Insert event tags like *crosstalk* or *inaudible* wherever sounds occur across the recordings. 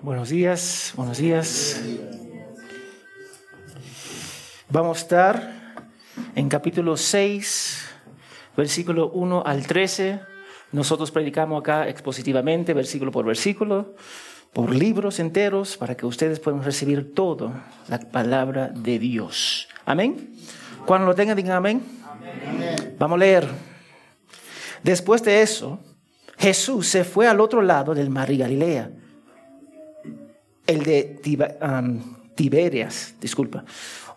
Buenos días, buenos días. Vamos a estar en capítulo 6, versículo 1 al 13. Nosotros predicamos acá expositivamente, versículo por versículo, por libros enteros, para que ustedes puedan recibir todo la palabra de Dios. Amén. Cuando lo tengan, digan amén. amén. Vamos a leer. Después de eso, Jesús se fue al otro lado del mar de Galilea el de Tiberias, disculpa.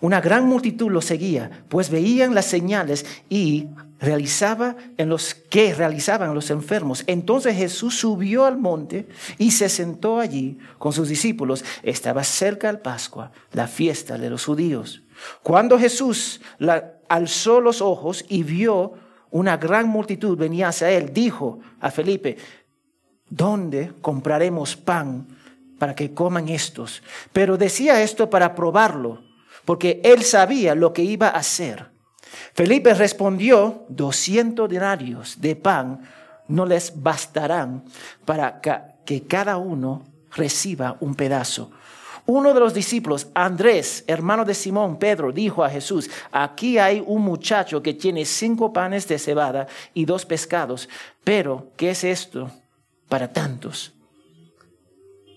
Una gran multitud lo seguía, pues veían las señales y realizaba en los que realizaban los enfermos. Entonces Jesús subió al monte y se sentó allí con sus discípulos. Estaba cerca al Pascua, la fiesta de los judíos. Cuando Jesús alzó los ojos y vio una gran multitud venía hacia él, dijo a Felipe, ¿dónde compraremos pan para que coman estos. Pero decía esto para probarlo, porque él sabía lo que iba a hacer. Felipe respondió, 200 denarios de pan no les bastarán para que cada uno reciba un pedazo. Uno de los discípulos, Andrés, hermano de Simón, Pedro, dijo a Jesús, aquí hay un muchacho que tiene cinco panes de cebada y dos pescados, pero ¿qué es esto para tantos?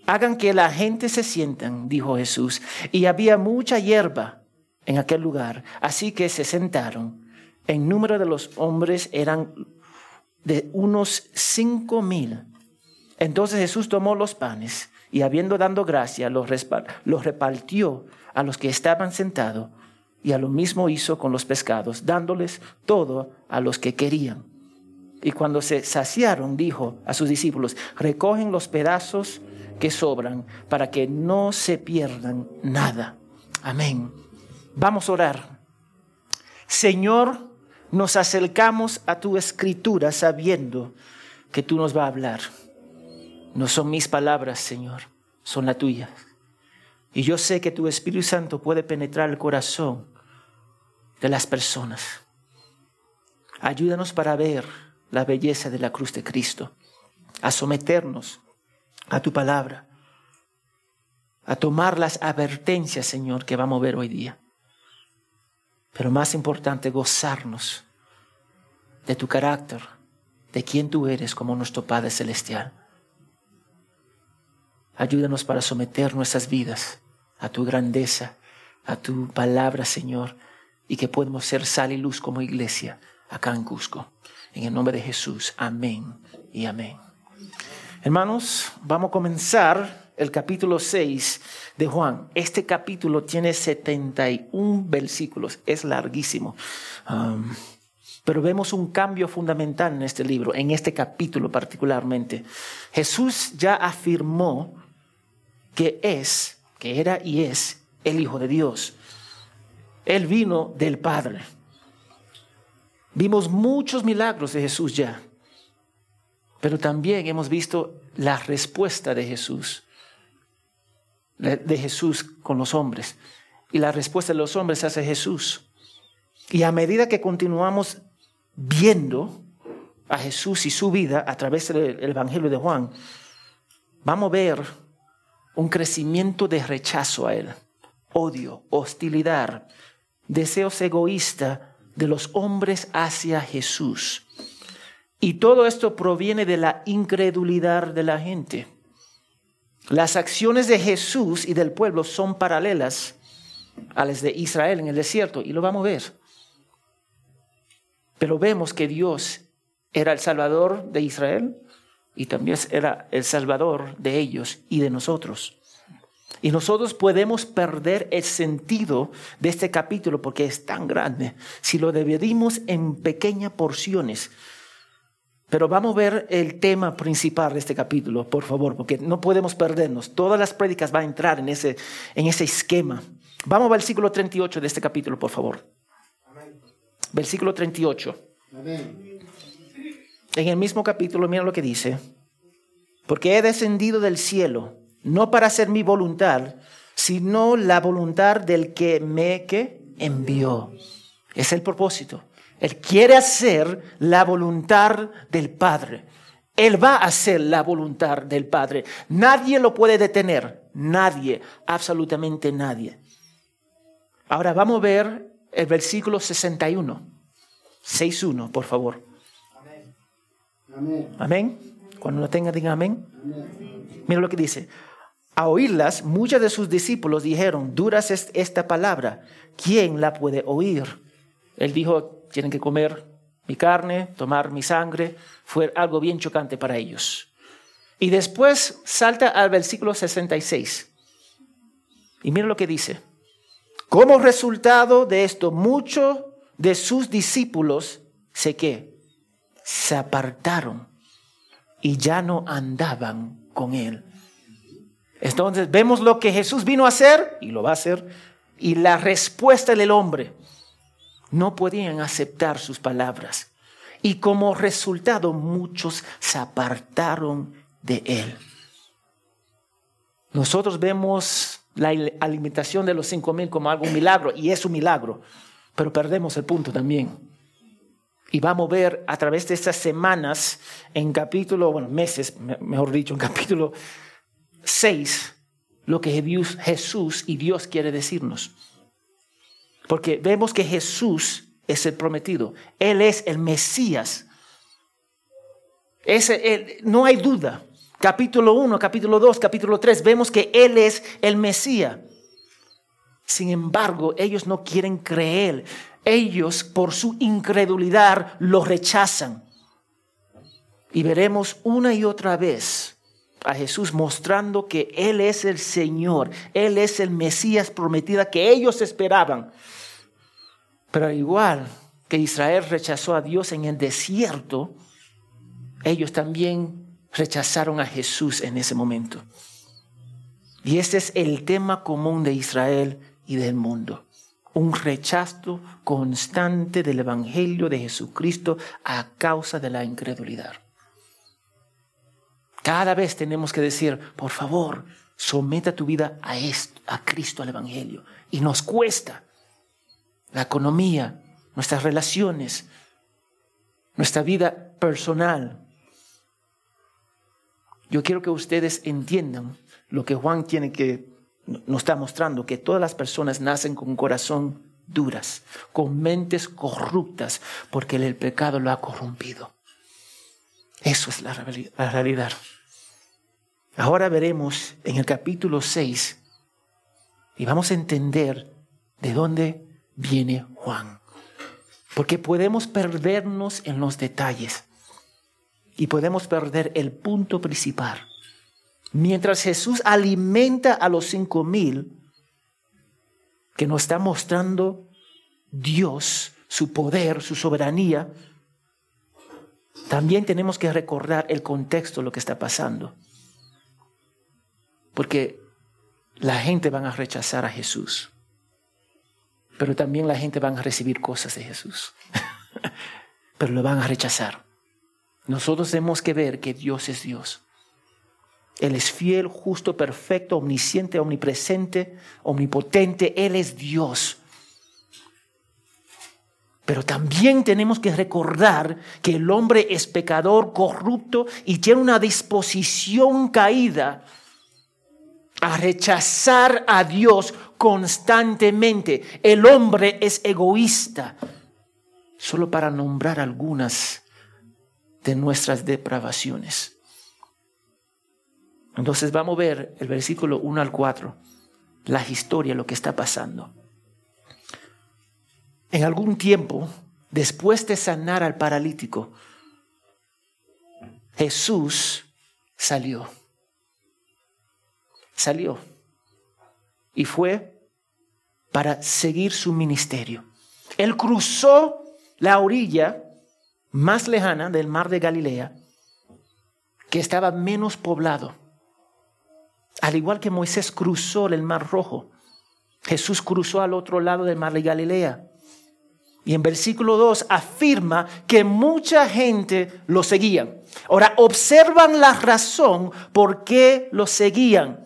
Hagan que la gente se sientan, dijo Jesús. Y había mucha hierba en aquel lugar. Así que se sentaron. En número de los hombres eran de unos cinco mil. Entonces Jesús tomó los panes y habiendo dado gracia, los, los repartió a los que estaban sentados y a lo mismo hizo con los pescados, dándoles todo a los que querían. Y cuando se saciaron, dijo a sus discípulos, recogen los pedazos que sobran para que no se pierdan nada. Amén. Vamos a orar. Señor, nos acercamos a tu escritura sabiendo que tú nos vas a hablar. No son mis palabras, Señor, son las tuyas. Y yo sé que tu Espíritu Santo puede penetrar el corazón de las personas. Ayúdanos para ver la belleza de la cruz de Cristo, a someternos a tu palabra, a tomar las advertencias, Señor, que vamos a ver hoy día. Pero más importante, gozarnos de tu carácter, de quien tú eres como nuestro Padre Celestial. Ayúdanos para someter nuestras vidas a tu grandeza, a tu palabra, Señor, y que podamos ser sal y luz como iglesia acá en Cusco. En el nombre de Jesús, amén y amén. Hermanos, vamos a comenzar el capítulo 6 de Juan. Este capítulo tiene 71 versículos, es larguísimo. Pero vemos un cambio fundamental en este libro, en este capítulo particularmente. Jesús ya afirmó que es, que era y es el Hijo de Dios. Él vino del Padre. Vimos muchos milagros de Jesús ya. Pero también hemos visto la respuesta de Jesús, de Jesús con los hombres. Y la respuesta de los hombres hace Jesús. Y a medida que continuamos viendo a Jesús y su vida a través del Evangelio de Juan, vamos a ver un crecimiento de rechazo a Él, odio, hostilidad, deseos egoístas de los hombres hacia Jesús. Y todo esto proviene de la incredulidad de la gente. Las acciones de Jesús y del pueblo son paralelas a las de Israel en el desierto, y lo vamos a ver. Pero vemos que Dios era el Salvador de Israel y también era el Salvador de ellos y de nosotros. Y nosotros podemos perder el sentido de este capítulo porque es tan grande si lo dividimos en pequeñas porciones pero vamos a ver el tema principal de este capítulo, por favor, porque no podemos perdernos. Todas las prédicas van a entrar en ese, en ese esquema. Vamos al versículo 38 de este capítulo, por favor. Versículo 38. En el mismo capítulo, mira lo que dice. Porque he descendido del cielo, no para hacer mi voluntad, sino la voluntad del que me que envió. Es el propósito. Él quiere hacer la voluntad del Padre. Él va a hacer la voluntad del Padre. Nadie lo puede detener. Nadie, absolutamente nadie. Ahora vamos a ver el versículo 61. 6.1, por favor. Amén. Amén. Cuando lo tenga, diga amén. amén. Mira lo que dice. A oírlas, muchos de sus discípulos dijeron, duras es esta palabra, ¿quién la puede oír? Él dijo, tienen que comer mi carne, tomar mi sangre. Fue algo bien chocante para ellos. Y después salta al versículo 66. Y mira lo que dice. Como resultado de esto, muchos de sus discípulos se que se apartaron y ya no andaban con él. Entonces vemos lo que Jesús vino a hacer y lo va a hacer y la respuesta del hombre. No podían aceptar sus palabras y como resultado muchos se apartaron de él. Nosotros vemos la alimentación de los cinco mil como algo un milagro y es un milagro, pero perdemos el punto también. Y vamos a ver a través de estas semanas, en capítulo, bueno, meses, mejor dicho, en capítulo 6 lo que Jesús y Dios quiere decirnos. Porque vemos que Jesús es el prometido. Él es el Mesías. no hay duda. Capítulo 1, capítulo 2, capítulo 3, vemos que Él es el Mesías. Sin embargo, ellos no quieren creer. Ellos, por su incredulidad, lo rechazan. Y veremos una y otra vez a Jesús mostrando que Él es el Señor, Él es el Mesías prometida que ellos esperaban. Pero al igual que Israel rechazó a Dios en el desierto, ellos también rechazaron a Jesús en ese momento. Y ese es el tema común de Israel y del mundo. Un rechazo constante del Evangelio de Jesucristo a causa de la incredulidad. Cada vez tenemos que decir, por favor, someta tu vida a esto, a Cristo, al Evangelio. Y nos cuesta la economía, nuestras relaciones, nuestra vida personal. Yo quiero que ustedes entiendan lo que Juan tiene que nos está mostrando, que todas las personas nacen con corazón duras, con mentes corruptas, porque el pecado lo ha corrompido. Eso es la realidad. Ahora veremos en el capítulo 6 y vamos a entender de dónde viene Juan. Porque podemos perdernos en los detalles y podemos perder el punto principal. Mientras Jesús alimenta a los cinco mil, que nos está mostrando Dios, su poder, su soberanía, también tenemos que recordar el contexto de lo que está pasando. Porque la gente va a rechazar a Jesús. Pero también la gente va a recibir cosas de Jesús. *laughs* pero lo van a rechazar. Nosotros tenemos que ver que Dios es Dios. Él es fiel, justo, perfecto, omnisciente, omnipresente, omnipotente. Él es Dios. Pero también tenemos que recordar que el hombre es pecador, corrupto y tiene una disposición caída a rechazar a Dios constantemente. El hombre es egoísta. Solo para nombrar algunas de nuestras depravaciones. Entonces vamos a ver el versículo 1 al 4, la historia, lo que está pasando. En algún tiempo, después de sanar al paralítico, Jesús salió salió y fue para seguir su ministerio. Él cruzó la orilla más lejana del mar de Galilea, que estaba menos poblado. Al igual que Moisés cruzó el mar rojo, Jesús cruzó al otro lado del mar de Galilea. Y en versículo 2 afirma que mucha gente lo seguía. Ahora, observan la razón por qué lo seguían.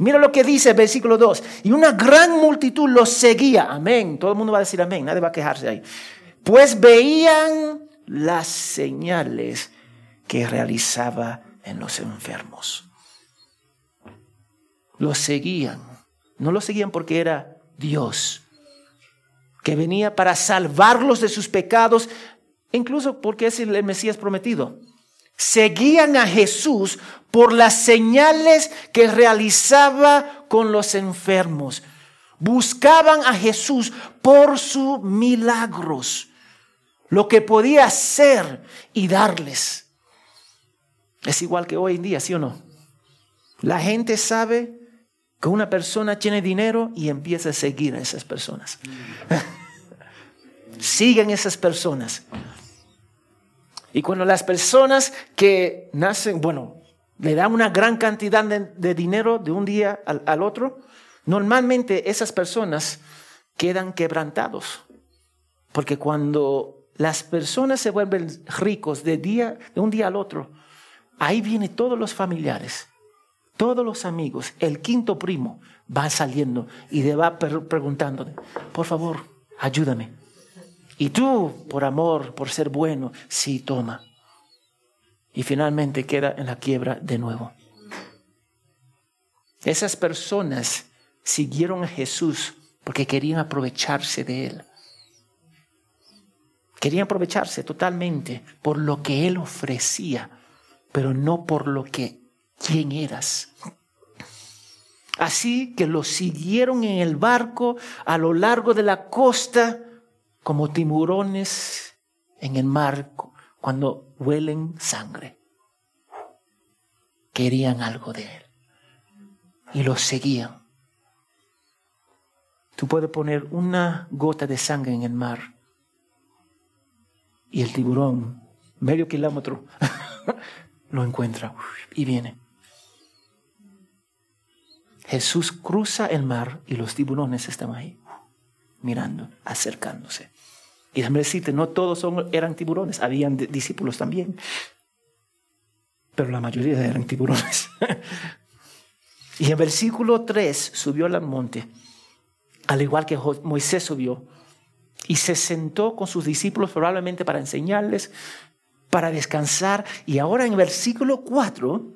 Mira lo que dice el versículo 2. Y una gran multitud los seguía. Amén. Todo el mundo va a decir amén. Nadie va a quejarse ahí. Pues veían las señales que realizaba en los enfermos. Los seguían. No lo seguían porque era Dios, que venía para salvarlos de sus pecados, incluso porque es el Mesías prometido. Seguían a Jesús por las señales que realizaba con los enfermos. Buscaban a Jesús por sus milagros, lo que podía hacer y darles. Es igual que hoy en día, ¿sí o no? La gente sabe que una persona tiene dinero y empieza a seguir a esas personas. *laughs* Siguen esas personas. Y cuando las personas que nacen, bueno, le dan una gran cantidad de, dinero de un día al, al, otro, normalmente esas personas quedan quebrantados. Porque cuando las personas se vuelven ricos de, día, de un día al otro, ahí vienen todos los familiares, todos los amigos, el quinto primo va saliendo y le va preguntando, por favor, ayúdame. Y tú, por amor, por ser bueno, sí, toma. Y finalmente queda en la quiebra de nuevo. Esas personas siguieron a Jesús porque querían aprovecharse de Él. Querían aprovecharse totalmente por lo que Él ofrecía pero no por lo que quién eras. Así que lo siguieron en el barco a lo largo de la costa como tiburones en el mar cuando huelen sangre. Querían algo de él y lo seguían. Tú puedes poner una gota de sangre en el mar y el tiburón, medio kilómetro, *laughs* lo encuentra y viene. Jesús cruza el mar y los tiburones están ahí, mirando, acercándose. Y déjame decirte, no todos eran tiburones, habían discípulos también, pero la mayoría eran tiburones. *laughs* y en versículo 3 subió al monte, al igual que Moisés subió, y se sentó con sus discípulos probablemente para enseñarles para descansar. Y ahora en versículo 4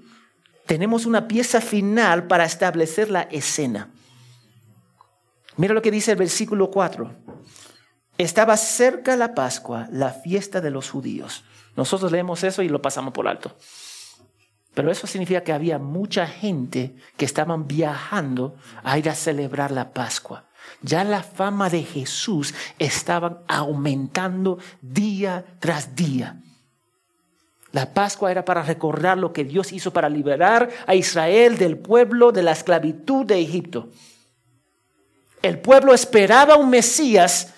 tenemos una pieza final para establecer la escena. Mira lo que dice el versículo 4. Estaba cerca la Pascua, la fiesta de los judíos. Nosotros leemos eso y lo pasamos por alto. Pero eso significa que había mucha gente que estaban viajando a ir a celebrar la Pascua. Ya la fama de Jesús estaba aumentando día tras día. La Pascua era para recordar lo que Dios hizo para liberar a Israel del pueblo de la esclavitud de Egipto. El pueblo esperaba un Mesías,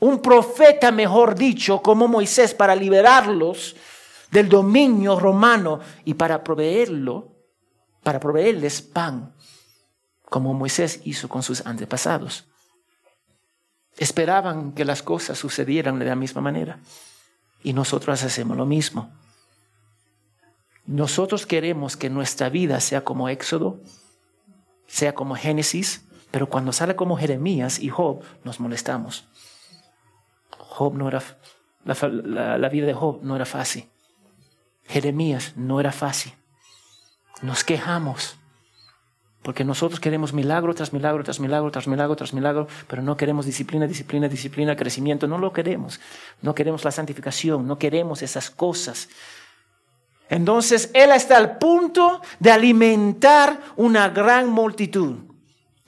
un profeta, mejor dicho, como Moisés, para liberarlos del dominio romano y para proveerlo, para proveerles pan, como Moisés hizo con sus antepasados. Esperaban que las cosas sucedieran de la misma manera. Y nosotros hacemos lo mismo. Nosotros queremos que nuestra vida sea como Éxodo, sea como Génesis, pero cuando sale como Jeremías y Job, nos molestamos. Job no era, la, la vida de Job no era fácil. Jeremías no era fácil. Nos quejamos. Porque nosotros queremos milagro tras milagro, tras milagro, tras milagro, tras milagro, pero no queremos disciplina, disciplina, disciplina, crecimiento. No lo queremos. No queremos la santificación, no queremos esas cosas. Entonces Él está al punto de alimentar una gran multitud.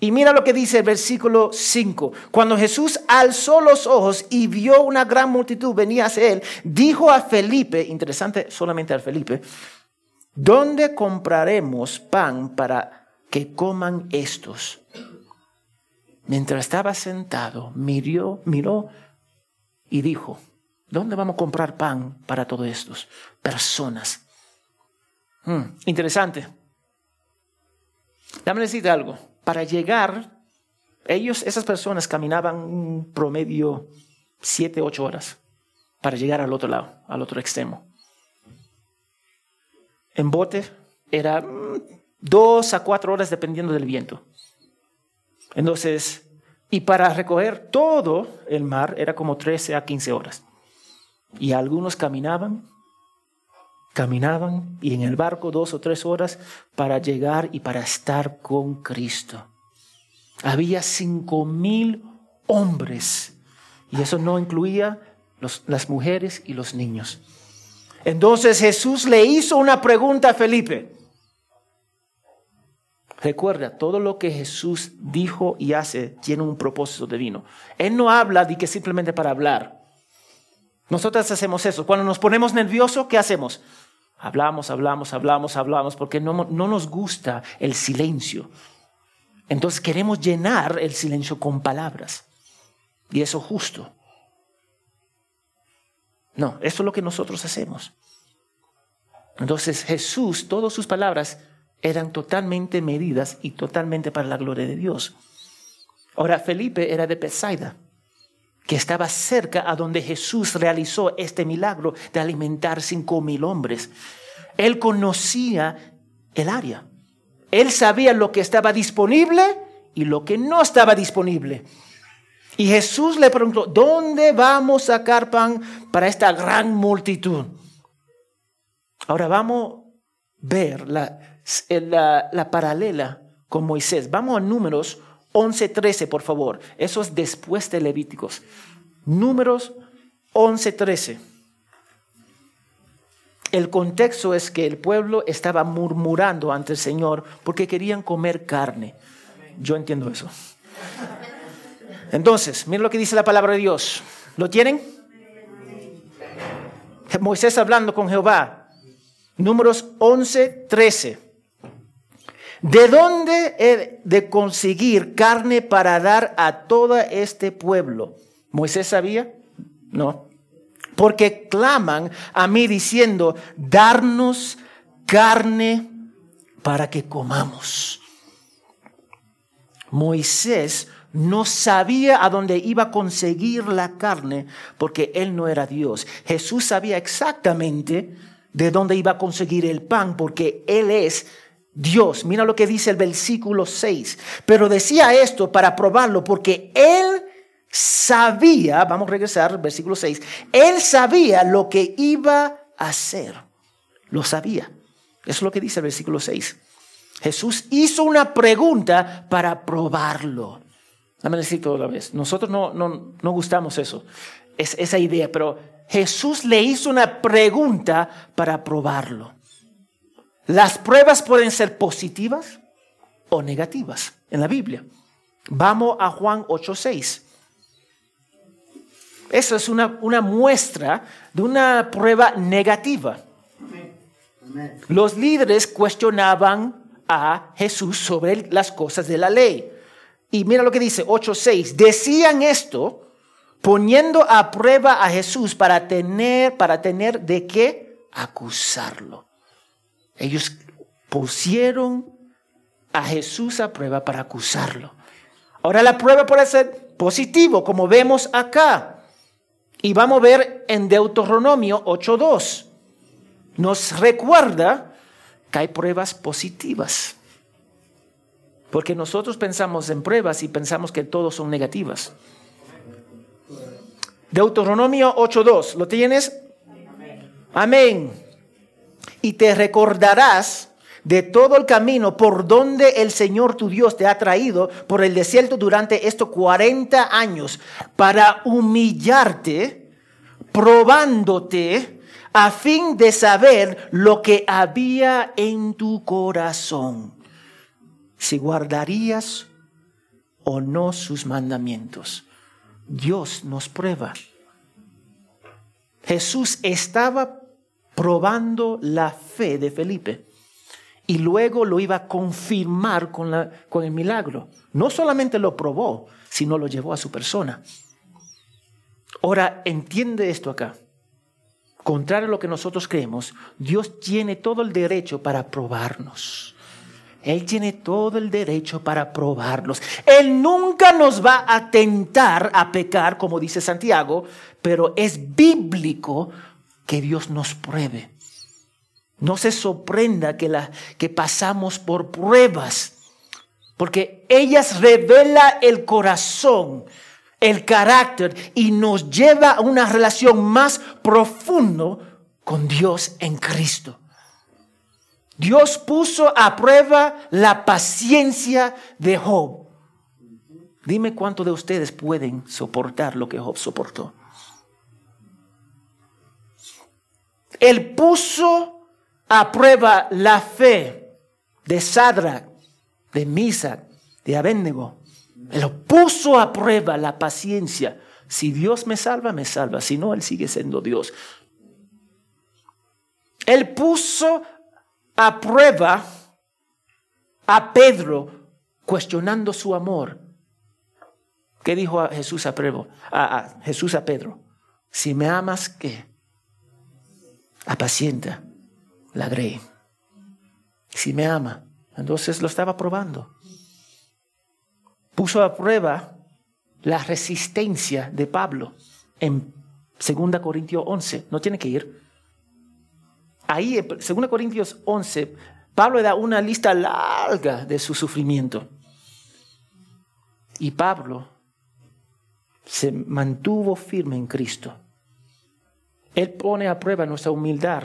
Y mira lo que dice el versículo 5. Cuando Jesús alzó los ojos y vio una gran multitud venía hacia Él, dijo a Felipe, interesante solamente a Felipe, ¿dónde compraremos pan para que coman estos? Mientras estaba sentado, miró, miró y dijo, ¿dónde vamos a comprar pan para todos estos? Personas Hmm, interesante. Dame decirte algo. Para llegar, ellos, esas personas caminaban un promedio siete, ocho horas para llegar al otro lado, al otro extremo. En bote era mm, dos a cuatro horas dependiendo del viento. Entonces, y para recoger todo el mar era como 13 a 15 horas. Y algunos caminaban caminaban y en el barco dos o tres horas para llegar y para estar con Cristo. Había cinco mil hombres y eso no incluía las mujeres y los niños. Entonces Jesús le hizo una pregunta a Felipe. Recuerda, todo lo que Jesús dijo y hace tiene un propósito divino. Él no habla de que simplemente para hablar. Nosotros hacemos eso. Cuando nos ponemos nerviosos, ¿qué hacemos? Hablamos, hablamos, hablamos, hablamos, porque no, no nos gusta el silencio. Entonces queremos llenar el silencio con palabras. Y eso es justo. No, eso es lo que nosotros hacemos. Entonces Jesús, todas sus palabras eran totalmente medidas y totalmente para la gloria de Dios. Ahora, Felipe era de Bethsaida, que estaba cerca a donde Jesús realizó este milagro de alimentar cinco mil hombres. Él conocía el área. Él sabía lo que estaba disponible y lo que no estaba disponible. Y Jesús le preguntó, ¿dónde vamos a sacar pan para esta gran multitud? Ahora vamos a ver la, la, paralela con Moisés. Vamos a números 11.13, por favor. Eso es después de Levíticos. Números 11.13. El contexto es que el pueblo estaba murmurando ante el Señor porque querían comer carne. Yo entiendo eso. Entonces, miren lo que dice la palabra de Dios. ¿Lo tienen? Moisés hablando con Jehová. Números 11, 13. ¿De dónde he de conseguir carne para dar a todo este pueblo? ¿Moisés sabía? No. Porque claman a mí diciendo, darnos carne para que comamos. Moisés no sabía a dónde iba a conseguir la carne porque él no era Dios. Jesús sabía exactamente de dónde iba a conseguir el pan porque él es Dios. Mira lo que dice el versículo 6. Pero decía esto para probarlo porque él sabía, vamos a regresar, versículo 6, él sabía lo que iba a hacer. Lo sabía. Eso es lo que dice el versículo 6. Jesús hizo una pregunta para probarlo. Dame decir la vez. Nosotros no, no, no gustamos eso, es, esa idea, pero Jesús le hizo una pregunta para probarlo. Las pruebas pueden ser positivas o negativas en la Biblia. Vamos a Juan 8:6. Eso es una, una muestra de una prueba negativa. Los líderes cuestionaban a Jesús sobre las cosas de la ley. Y mira lo que dice 8.6. Decían esto poniendo a prueba a Jesús para tener, para tener de qué acusarlo. Ellos pusieron a Jesús a prueba para acusarlo. Ahora la prueba puede ser positivo, como vemos acá. Y vamos a ver en Deuteronomio 8.2. Nos recuerda que hay pruebas positivas. Porque nosotros pensamos en pruebas y pensamos que todos son negativas. Deuteronomio 8.2, ¿lo tienes? Amén. Y te recordarás de todo el camino por donde el Señor tu Dios te ha traído por el desierto durante estos 40 años para humillarte, probándote a fin de saber lo que había en tu corazón si guardarías o no sus mandamientos. Dios nos prueba. Jesús estaba probando la fe de Felipe y luego lo iba a confirmar con, el milagro. No solamente lo probó, sino lo llevó a su persona. Ahora, entiende esto acá. Contrario a lo que nosotros creemos, Dios tiene todo el derecho para probarnos. Él tiene todo el derecho para probarlos. Él nunca nos va a tentar a pecar, como dice Santiago, pero es bíblico que Dios nos pruebe. No se sorprenda que, la, que pasamos por pruebas, porque ellas revelan el corazón, el carácter y nos lleva a una relación más profunda con Dios en Cristo. Dios puso a prueba la paciencia de Job. Dime cuánto de ustedes pueden soportar lo que Job soportó. Él puso a prueba la fe de Sadrach, de Misac, de Abednego. Él puso a prueba la paciencia. Si Dios me salva, me salva. Si no, Él sigue siendo Dios. Él puso a prueba a Pedro cuestionando su amor. ¿Qué dijo Jesús a, Pedro? a, Jesús a Pedro? Si me amas, ¿qué? Apacienta la grey. Si me ama. Entonces lo estaba probando. Puso a prueba la resistencia de Pablo en 2 Corintios 11. No tiene que ir. Ahí, en 2 Corintios 11, Pablo da una lista larga de su sufrimiento. Y Pablo se mantuvo firme en Cristo. Él pone a prueba nuestra humildad,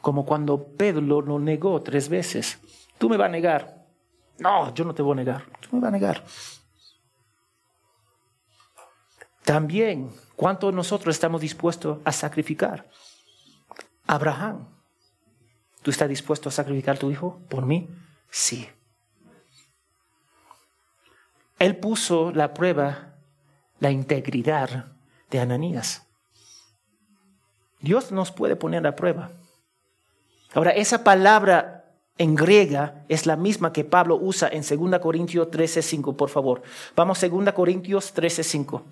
como cuando Pedro lo negó tres veces. Tú me vas a negar. No, yo no te voy a negar. Tú me vas a negar. También, ¿cuánto nosotros estamos dispuestos a sacrificar? Abraham, ¿tú estás dispuesto a sacrificar a tu hijo por mí? Sí. Él puso la prueba, la integridad de Ananías. Dios nos puede poner a prueba. Ahora, esa palabra en griega es la misma que Pablo usa en 2 Corintios 13:5, por favor. Vamos 2 Corintios 13:5.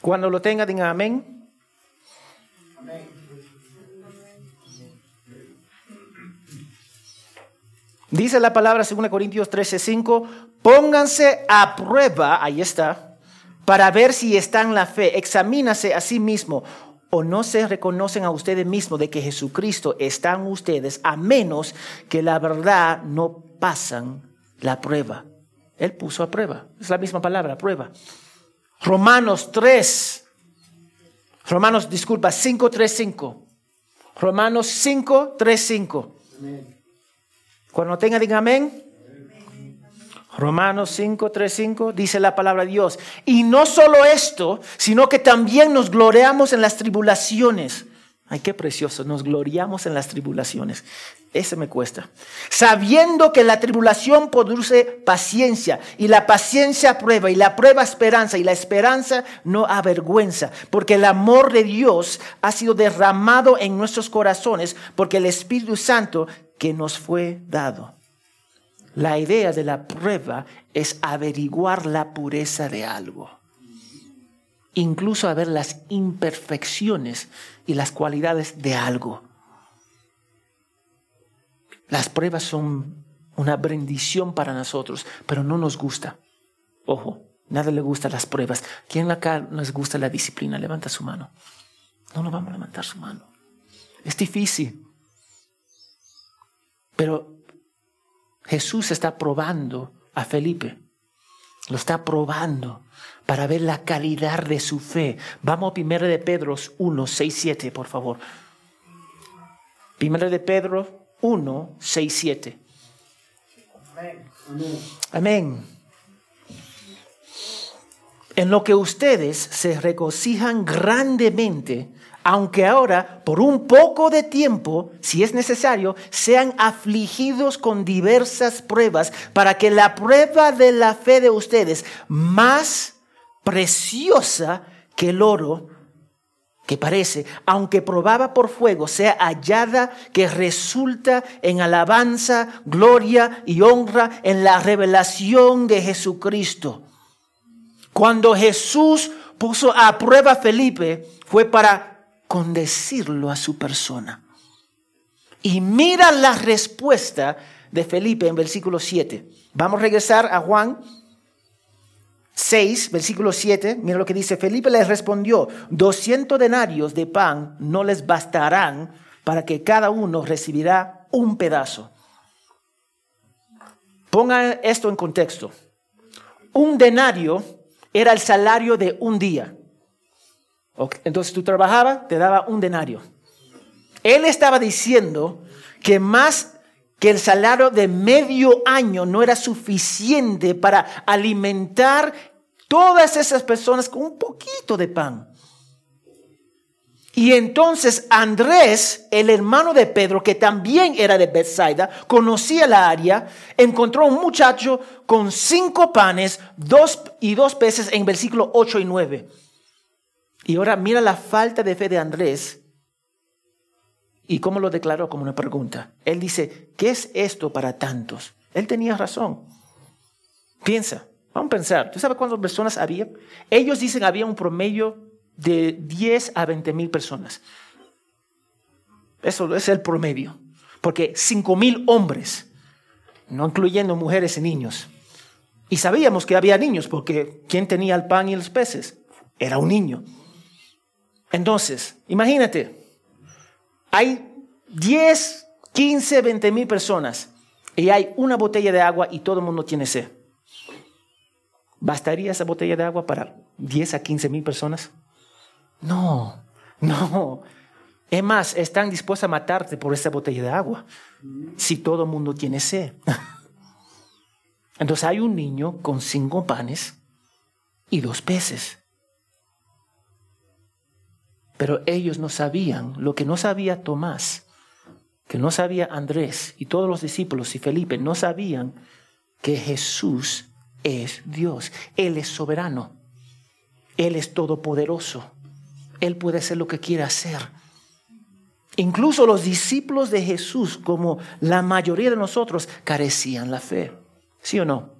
Cuando lo tenga, digan amén. Dice la palabra 2 Corintios 13:5, pónganse a prueba, ahí está, para ver si están en la fe. Examínase a sí mismo o no se reconocen a ustedes mismos de que Jesucristo está en ustedes, a menos que la verdad no pasan la prueba. Él puso a prueba, es la misma palabra, prueba. Romanos 3. Romanos, disculpa, 5, 3, 5. Romanos 5, 3, 5. Cuando tenga, diga amén. Romanos 5, 3, 5 dice la palabra de Dios. Y no solo esto, sino que también nos gloriamos en las tribulaciones. Ay, qué precioso, nos gloriamos en las tribulaciones. Ese me cuesta. Sabiendo que la tribulación produce paciencia y la paciencia prueba y la prueba esperanza y la esperanza no avergüenza, porque el amor de Dios ha sido derramado en nuestros corazones porque el Espíritu Santo que nos fue dado. La idea de la prueba es averiguar la pureza de algo, incluso a ver las imperfecciones y las cualidades de algo. Las pruebas son una bendición para nosotros, pero no nos gusta. Ojo, nada le gusta las pruebas. ¿Quién acá nos gusta la disciplina? Levanta su mano. No nos vamos a levantar su mano. Es difícil. Pero Jesús está probando a Felipe. Lo está probando para ver la calidad de su fe. Vamos a 1 de Pedro 1, 6, 7, por favor. 1 de Pedro 1, 6, 7. Amén. En lo que ustedes se regocijan grandemente, aunque ahora, por un poco de tiempo, si es necesario, sean afligidos con diversas pruebas, para que la prueba de la fe de ustedes, más preciosa que el oro, que parece, aunque probaba por fuego, sea hallada que resulta en alabanza, gloria y honra en la revelación de Jesucristo. Cuando Jesús puso a prueba a Felipe, fue para condecirlo a su persona. Y mira la respuesta de Felipe en versículo 7. Vamos a regresar a Juan 6, versículo 7, mira lo que dice, Felipe les respondió, 200 denarios de pan no les bastarán para que cada uno recibirá un pedazo. Ponga esto en contexto. Un denario era el salario de un día. Entonces tú trabajabas, te daba un denario. Él estaba diciendo que más que el salario de medio año no era suficiente para alimentar todas esas personas con un poquito de pan. Y entonces Andrés, el hermano de Pedro, que también era de Bethsaida, conocía la área, encontró un muchacho con cinco panes dos y dos peces en versículo 8 y 9. Y ahora mira la falta de fe de Andrés y cómo lo declaró como una pregunta. Él dice, ¿qué es esto para tantos? Él tenía razón. Piensa, vamos a pensar, ¿tú sabes cuántas personas había? Ellos dicen había un promedio de 10 a 20 mil personas. Eso es el promedio. Porque 5 mil hombres, no incluyendo mujeres y niños. Y sabíamos que había niños, porque ¿quién tenía el pan y los peces? Era un niño. Entonces, imagínate, hay 10, 15, 20 mil personas y hay una botella de agua y todo el mundo tiene sed. ¿Bastaría esa botella de agua para 10 a 15 mil personas? No, no. Es más, están dispuestos a matarte por esa botella de agua si todo el mundo tiene sed. *laughs* Entonces hay un niño con cinco panes y dos peces. Pero ellos no sabían lo que no sabía Tomás, que no sabía Andrés y todos los discípulos y Felipe, no sabían que Jesús es Dios. Él es soberano. Él es todopoderoso. Él puede hacer lo que quiera hacer. Incluso los discípulos de Jesús, como la mayoría de nosotros, carecían la fe. ¿Sí o no?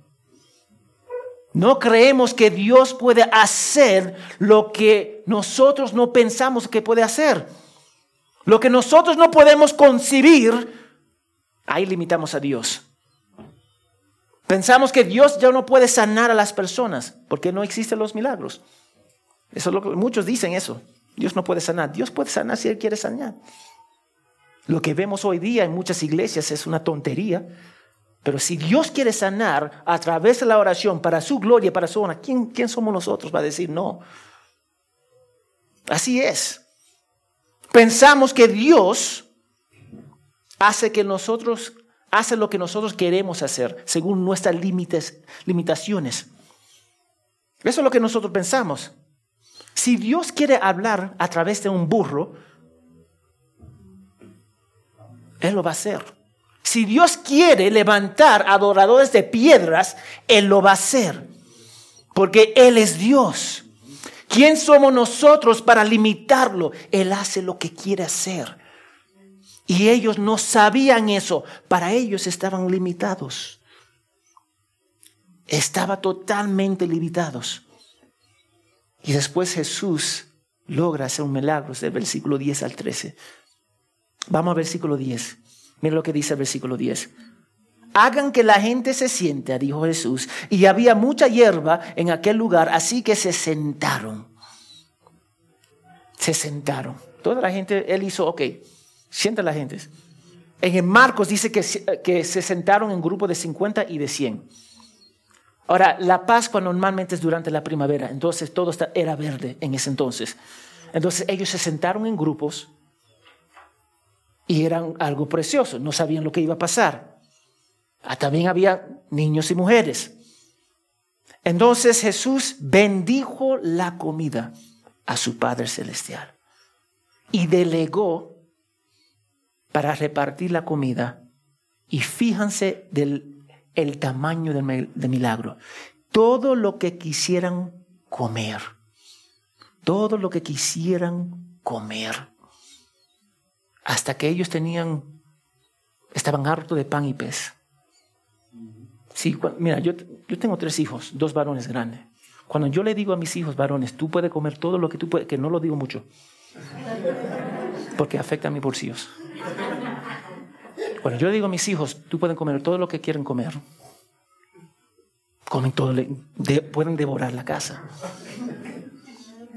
No creemos que Dios puede hacer lo que nosotros no pensamos que puede hacer. Lo que nosotros no podemos concebir, ahí limitamos a Dios. Pensamos que Dios ya no puede sanar a las personas porque no existen los milagros. Eso lo que muchos dicen eso. Dios no puede sanar. Dios puede sanar si Él quiere sanar. Lo que vemos hoy día en muchas iglesias es una tontería. Pero si Dios quiere sanar a través de la oración para su gloria, para su honra, ¿quién, quién somos nosotros para decir no? Así es. Pensamos que Dios hace que nosotros hace lo que nosotros queremos hacer según nuestras limitaciones. Eso es lo que nosotros pensamos. Si Dios quiere hablar a través de un burro, Él lo va a hacer. Si Dios quiere levantar adoradores de piedras, Él lo va a hacer. Porque Él es Dios. ¿Quién somos nosotros para limitarlo? Él hace lo que quiere hacer. Y ellos no sabían eso. Para ellos estaban limitados. Estaban totalmente limitados. Y después Jesús logra hacer un milagro, del versículo 10 al 13. Vamos al versículo 10. Mira lo que dice el versículo 10. Hagan que la gente se siente, dijo Jesús. Y había mucha hierba en aquel lugar, así que se sentaron. Se sentaron. Toda la gente, él hizo, ok, sienta la gente. En Marcos dice que, que se sentaron en grupo de 50 y de 100. Ahora, la Pascua normalmente es durante la primavera, entonces todo era verde en ese entonces. Entonces ellos se sentaron en grupos y eran algo precioso, no sabían lo que iba a pasar. Ah, también había niños y mujeres. Entonces Jesús bendijo la comida a su Padre Celestial y delegó para repartir la comida. Y fíjense del el tamaño del, milagro. Todo lo que quisieran comer. Todo lo que quisieran comer. Hasta que ellos tenían, estaban hartos de pan y pez. Sí, mira, yo, yo tengo tres hijos, dos varones grandes. Cuando yo le digo a mis hijos varones, tú puedes comer todo lo que tú puedes, que no lo digo mucho, porque afecta a mis bolsillos. Bueno, yo digo a mis hijos, tú pueden comer todo lo que quieren comer. Comen todo, pueden devorar la casa.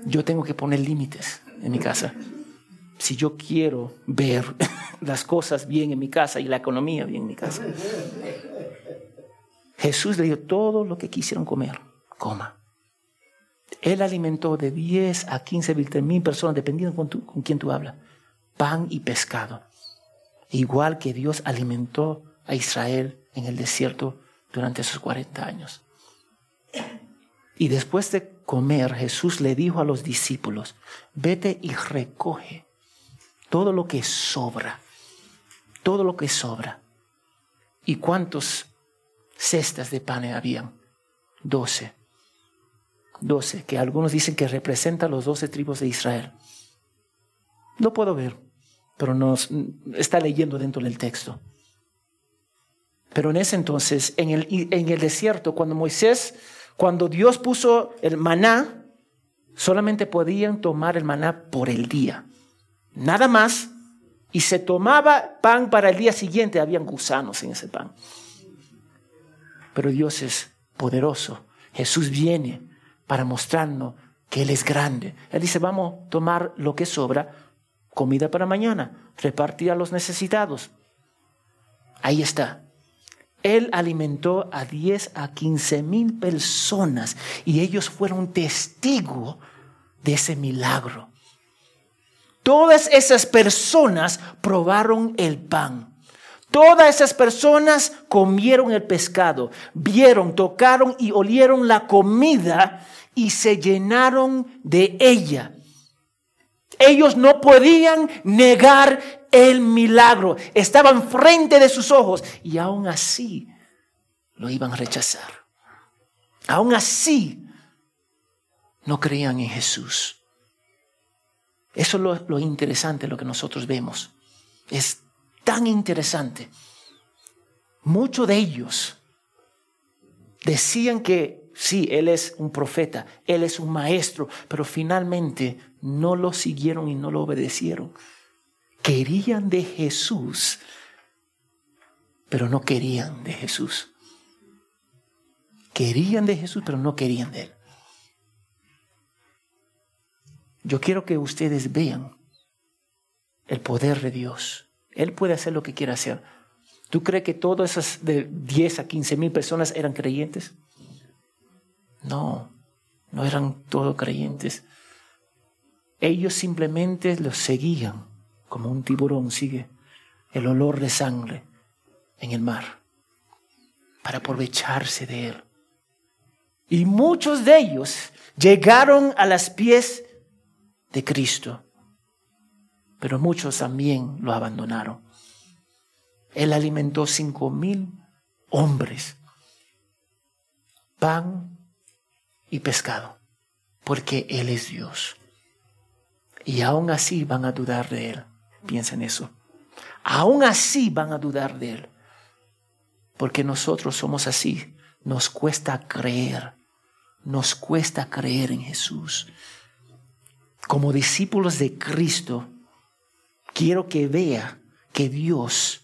Yo tengo que poner límites en mi casa. Si yo quiero ver *laughs* las cosas bien en mi casa y la economía bien en mi casa. Jesús le dio todo lo que quisieron comer, coma. Él alimentó de 10 a 15 mil personas, dependiendo con, con quién tú hablas, pan y pescado. Igual que Dios alimentó a Israel en el desierto durante esos 40 años. Y después de comer, Jesús le dijo a los discípulos, vete y recoge todo lo que sobra, todo lo que sobra. ¿Y cuántos cestas de pan habían? Doce. Doce, que algunos dicen que representan los doce tribus de Israel. No puedo ver, pero nos está leyendo dentro del texto. Pero en ese entonces, en el desierto, cuando Moisés, cuando Dios puso el maná, solamente podían tomar el maná por el día. Nada más. Y se tomaba pan para el día siguiente, habían gusanos en ese pan. Pero Dios es poderoso. Jesús viene para mostrarnos que Él es grande. Él dice, vamos a tomar lo que sobra, comida para mañana, repartir a los necesitados. Ahí está. Él alimentó a 10 a 15 mil personas y ellos fueron testigos de ese milagro. Todas esas personas probaron el pan. Todas esas personas comieron el pescado, vieron, tocaron y olieron la comida y se llenaron de ella. Ellos no podían negar el milagro. Estaban frente de sus ojos y aún así lo iban a rechazar. Aún así no creían en Jesús. Eso es lo, lo interesante, lo que nosotros vemos. Es tan interesante. Muchos de ellos decían que sí, Él es un profeta, Él es un maestro, pero finalmente no lo siguieron y no lo obedecieron querían de Jesús, pero no querían de Jesús. Querían de Jesús, pero no querían de Él. Yo quiero que ustedes vean el poder de Dios. Él puede hacer lo que quiera hacer. ¿Tú crees que todas esas de 10 a 15 mil personas eran creyentes? No, no eran todos creyentes. Ellos simplemente los seguían como un tiburón sigue el olor de sangre en el mar, para aprovecharse de él. Y muchos de ellos llegaron a las pies de Cristo, pero muchos también lo abandonaron. Él alimentó cinco mil hombres, pan y pescado, porque Él es Dios. Y aún así van a dudar de Él. Piensa en eso. Aún así van a dudar de Él. Porque nosotros somos así. Nos cuesta creer. Nos cuesta creer en Jesús. Como discípulos de Cristo, quiero que vea que Dios,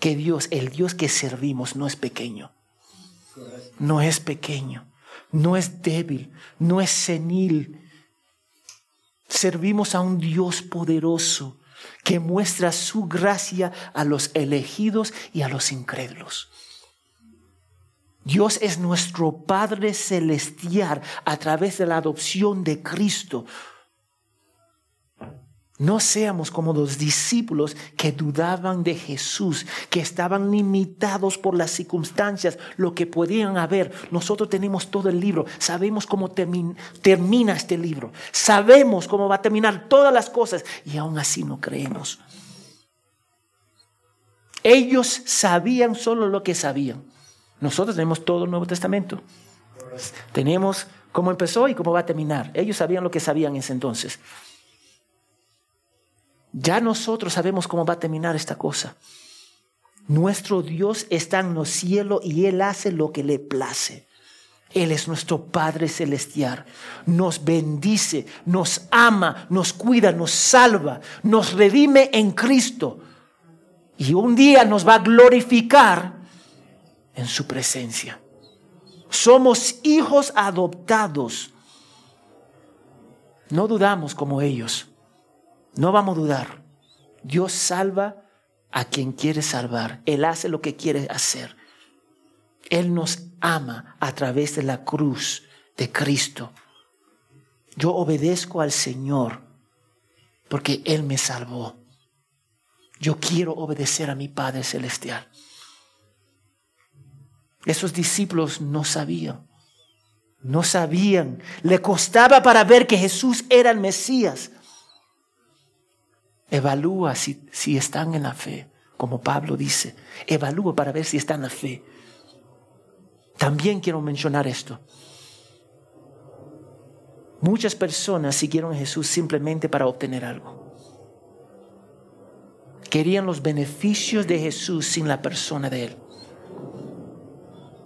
que Dios, el Dios que servimos no es pequeño. No es pequeño. No es débil. No es senil Servimos a un Dios poderoso que muestra su gracia a los elegidos y a los incrédulos. Dios es nuestro Padre celestial a través de la adopción de Cristo. No seamos como los discípulos que dudaban de Jesús, que estaban limitados por las circunstancias, lo que podían haber. Nosotros tenemos todo el libro, sabemos cómo termina este libro, sabemos cómo va a terminar todas las cosas y aún así no creemos. Ellos sabían solo lo que sabían. Nosotros tenemos todo el Nuevo Testamento. Tenemos cómo empezó y cómo va a terminar. Ellos sabían lo que sabían en ese entonces. Ya nosotros sabemos cómo va a terminar esta cosa. Nuestro Dios está en los cielos y Él hace lo que le place. Él es nuestro Padre Celestial. Nos bendice, nos ama, nos cuida, nos salva, nos redime en Cristo. Y un día nos va a glorificar en su presencia. Somos hijos adoptados. No dudamos como ellos. No vamos a dudar. Dios salva a quien quiere salvar. Él hace lo que quiere hacer. Él nos ama a través de la cruz de Cristo. Yo obedezco al Señor porque Él me salvó. Yo quiero obedecer a mi Padre Celestial. Esos discípulos no sabían. No sabían. Le costaba para ver que Jesús era el Mesías. Evalúa si, si están en la fe, como Pablo dice. Evalúa para ver si están en la fe. También quiero mencionar esto. Muchas personas siguieron a Jesús simplemente para obtener algo. Querían los beneficios de Jesús sin la persona de Él.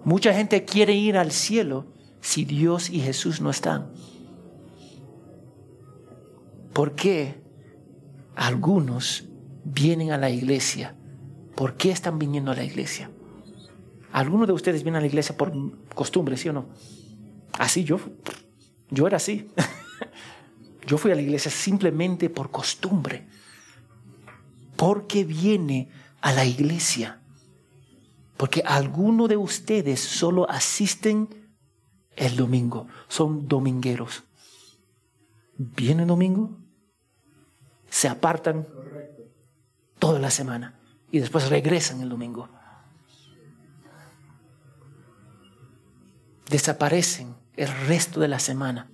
Mucha gente quiere ir al cielo si Dios y Jesús no están. ¿Por qué algunos vienen a la iglesia? ¿Por qué están viniendo a la iglesia? Algunos de ustedes vienen a la iglesia por costumbre, ¿sí o no? Así yo, yo era así. *laughs* Yo fui a la iglesia simplemente por costumbre. Porque viene a la iglesia. Porque algunos de ustedes solo asisten el domingo. Son domingueros. Viene domingo, se apartan toda la semana y después regresan el domingo. Desaparecen el resto de la semana.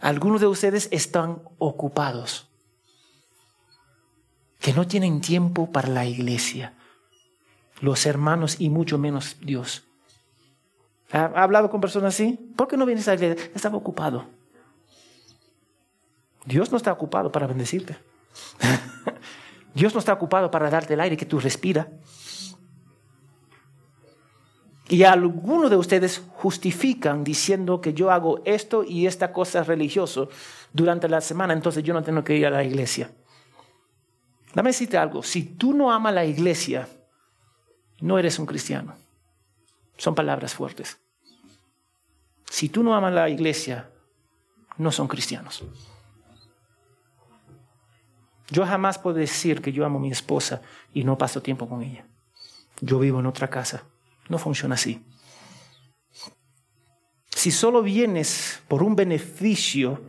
Algunos de ustedes están ocupados, que no tienen tiempo para la iglesia, los hermanos y mucho menos Dios. ¿Ha hablado con personas así? ¿Por qué no vienes a la iglesia? Estaba ocupado. Dios no está ocupado para bendecirte. *laughs* Dios no está ocupado para darte el aire que tú respiras. Y algunos de ustedes justifican diciendo que yo hago esto y esta cosa religioso durante la semana, entonces yo no tengo que ir a la iglesia. Dame decirte algo, si tú no amas la iglesia, no eres un cristiano. Son palabras fuertes. Si tú no amas la iglesia, no son cristianos. Yo jamás puedo decir que yo amo a mi esposa y no paso tiempo con ella. Yo vivo en otra casa. No funciona así. Si solo vienes por un beneficio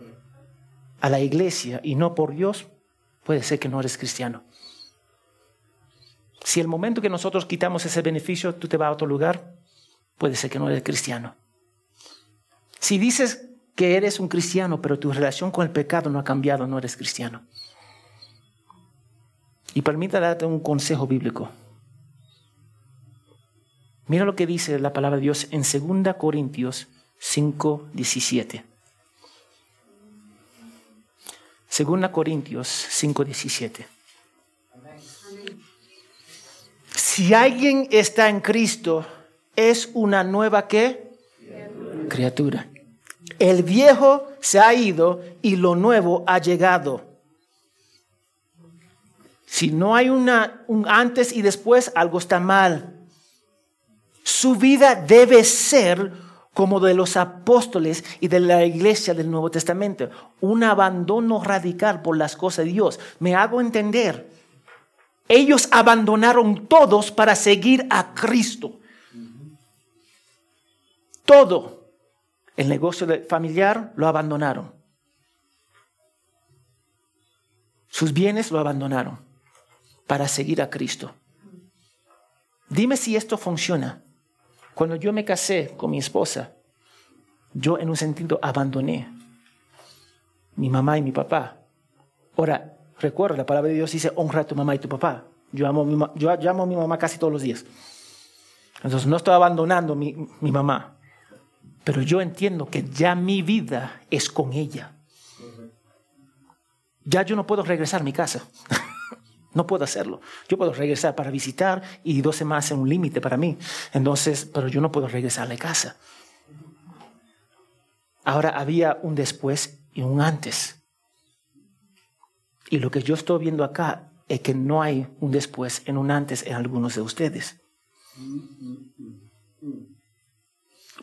a la iglesia y no por Dios, puede ser que no eres cristiano. Si el momento que nosotros quitamos ese beneficio, tú te vas a otro lugar, puede ser que no eres cristiano. Si dices que eres un cristiano, pero tu relación con el pecado no ha cambiado, no eres cristiano. Y permítame darte un consejo bíblico. Mira lo que dice la palabra de Dios en 2 Corintios 5, 17. 2 Corintios 5, 17. Si alguien está en Cristo, es una nueva ¿qué? criatura. El viejo se ha ido y lo nuevo ha llegado. Si no hay una, un antes y después, algo está mal. Su vida debe ser como de los apóstoles y de la iglesia del Nuevo Testamento. Un abandono radical por las cosas de Dios. Me hago entender. Ellos abandonaron todos para seguir a Cristo. Todo. El negocio familiar lo abandonaron. Sus bienes lo abandonaron para seguir a Cristo. Dime si esto funciona. Cuando yo me casé con mi esposa, yo en un sentido abandoné mi mamá y mi papá. Ahora, recuerda, la palabra de Dios dice, honra a tu mamá y tu papá. Yo amo, mi, yo llamo a mi mamá casi todos los días. Entonces no estoy abandonando mi, mi mamá, pero yo entiendo que ya mi vida es con ella. Ya yo no puedo regresar a mi casa. *laughs* No puedo hacerlo. Yo puedo regresar para visitar y dos semanas es un límite para mí. Entonces, pero yo no puedo regresar a la casa. Ahora había un después y un antes. Y lo que yo estoy viendo acá es que no hay un después en un antes en algunos de ustedes.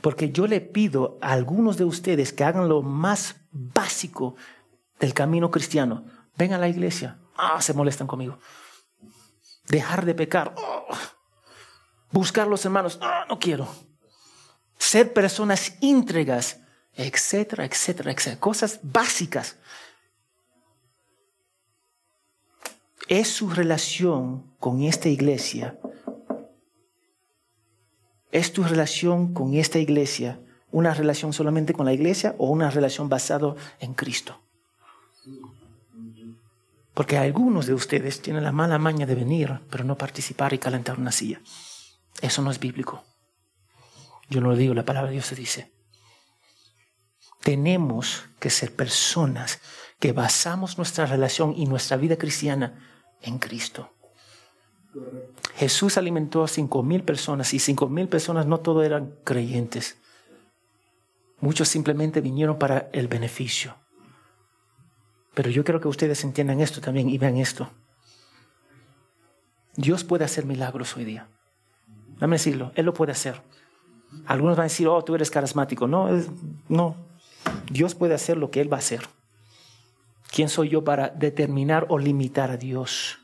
Porque yo le pido a algunos de ustedes que hagan lo más básico del camino cristiano. Ven a la iglesia, Ah, se molestan conmigo. Dejar de pecar. Oh. Buscar los hermanos. Ah, no quiero. ser personas íntegras, etcétera, etcétera, etcétera. Cosas básicas. Es su relación con esta iglesia. ¿Es tu relación con esta iglesia una relación solamente con la iglesia o una relación basada en Cristo? Porque algunos de ustedes tienen la mala maña de venir, pero no participar y calentar una silla. Eso no es bíblico. Yo no lo digo, la palabra de Dios se dice. Tenemos que ser personas que basamos nuestra relación y nuestra vida cristiana en Cristo. Jesús alimentó a cinco mil personas y cinco mil personas no todos eran creyentes. Muchos simplemente vinieron para el beneficio. Pero yo quiero que ustedes entiendan esto también y vean esto. Dios puede hacer milagros hoy día. Dame decirlo, Él lo puede hacer. Algunos van a decir, oh, tú eres carismático. No, no. Dios puede hacer lo que Él va a hacer. ¿Quién soy yo para determinar o limitar a Dios?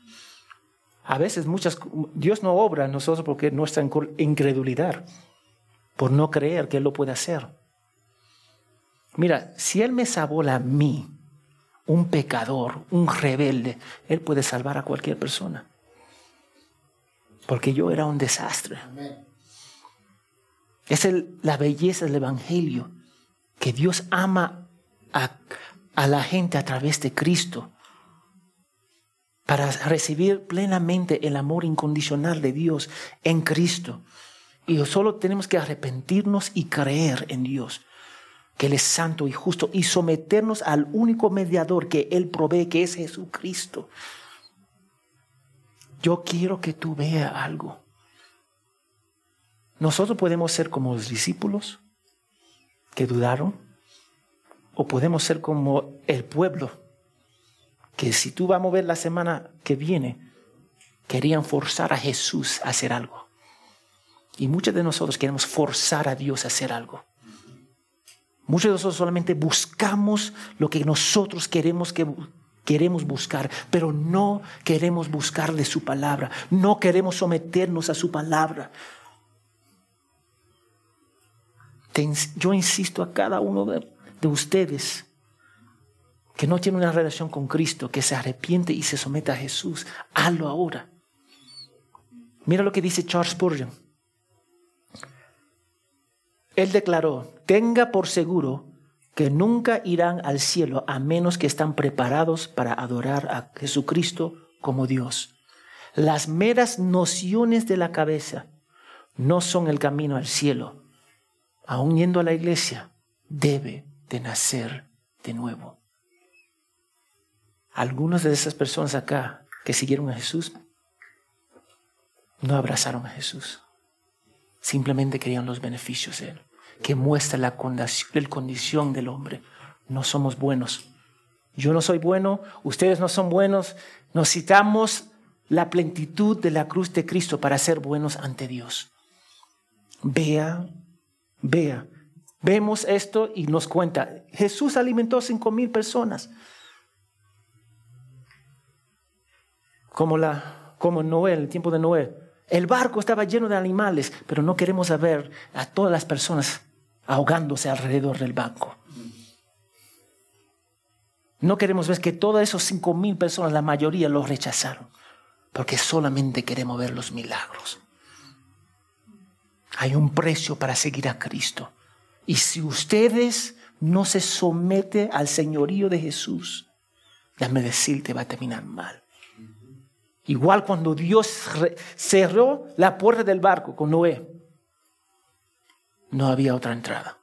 A veces muchas, Dios no obra en nosotros porque nuestra incredulidad, por no creer que Él lo puede hacer. Mira, si Él me salvó a mí, un pecador, un rebelde, Él puede salvar a cualquier persona. Porque yo era un desastre. Es la belleza del Evangelio, que Dios ama a, a la gente a través de Cristo para recibir plenamente el amor incondicional de Dios en Cristo. Y solo tenemos que arrepentirnos y creer en Dios que Él es santo y justo, y someternos al único mediador que Él provee, que es Jesucristo. Yo quiero que tú veas algo. Nosotros podemos ser como los discípulos que dudaron, o podemos ser como el pueblo, que si tú vas a mover la semana que viene, querían forzar a Jesús a hacer algo. Y muchos de nosotros queremos forzar a Dios a hacer algo. Muchos de nosotros solamente buscamos lo que nosotros queremos que queremos buscar, pero no queremos buscar de su palabra, no queremos someternos a su palabra. Yo insisto a cada uno de, de ustedes que no tiene una relación con Cristo, que se arrepiente y se someta a Jesús, hazlo ahora. Mira lo que dice Charles Spurgeon. Él declaró, tenga por seguro que nunca irán al cielo a menos que están preparados para adorar a Jesucristo como Dios. Las meras nociones de la cabeza no son el camino al cielo. Aún yendo a la iglesia, debe de nacer de nuevo. Algunas de esas personas acá que siguieron a Jesús no abrazaron a Jesús. Simplemente querían los beneficios de Él que muestra la condición del hombre. No somos buenos. Yo no soy bueno, ustedes no son buenos. Necesitamos la plenitud de la cruz de Cristo para ser buenos ante Dios. Vea, vea. Vemos esto y nos cuenta, Jesús alimentó cinco mil personas. Como, la, como Noé, en el tiempo de Noé. El barco estaba lleno de animales, pero no queremos saber a todas las personas ahogándose alrededor del banco. No queremos ver que todos esos cinco mil personas, la mayoría los rechazaron, porque solamente queremos ver los milagros. Hay un precio para seguir a Cristo. Y si ustedes no se someten al señorío de Jesús, déjame decirte, va a terminar mal. Igual cuando Dios cerró la puerta del barco con Noé, no había otra entrada.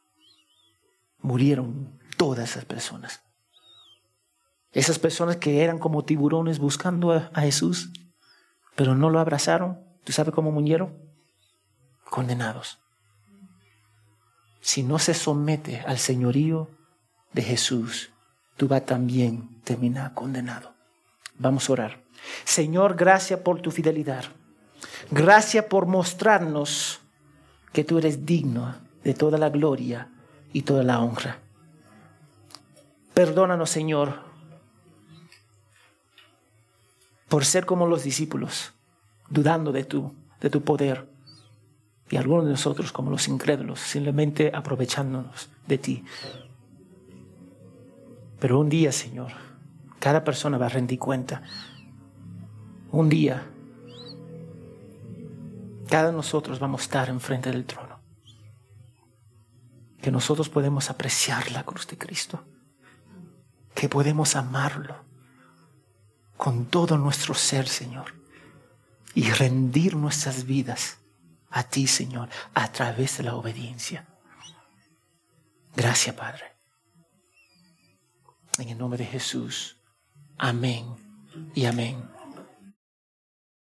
Murieron todas esas personas. Esas personas que eran como tiburones buscando a, Jesús, pero no lo abrazaron. ¿Tú sabes cómo murieron? Condenados. Si no se somete al señorío de Jesús, tú vas también terminar condenado. Vamos a orar. Señor, gracias por tu fidelidad. Gracias por mostrarnos que tú eres digno de toda la gloria y toda la honra. Perdónanos, Señor, por ser como los discípulos, dudando de tu, de tu poder. Y algunos de nosotros, como los incrédulos, simplemente aprovechándonos de ti. Pero un día, Señor, cada persona va a rendir cuenta. Un día, cada nosotros vamos a estar enfrente del trono. Que nosotros podemos apreciar la cruz de Cristo. Que podemos amarlo con todo nuestro ser, Señor. Y rendir nuestras vidas a ti, Señor, a través de la obediencia. Gracias, Padre. En el nombre de Jesús. Amén y amén.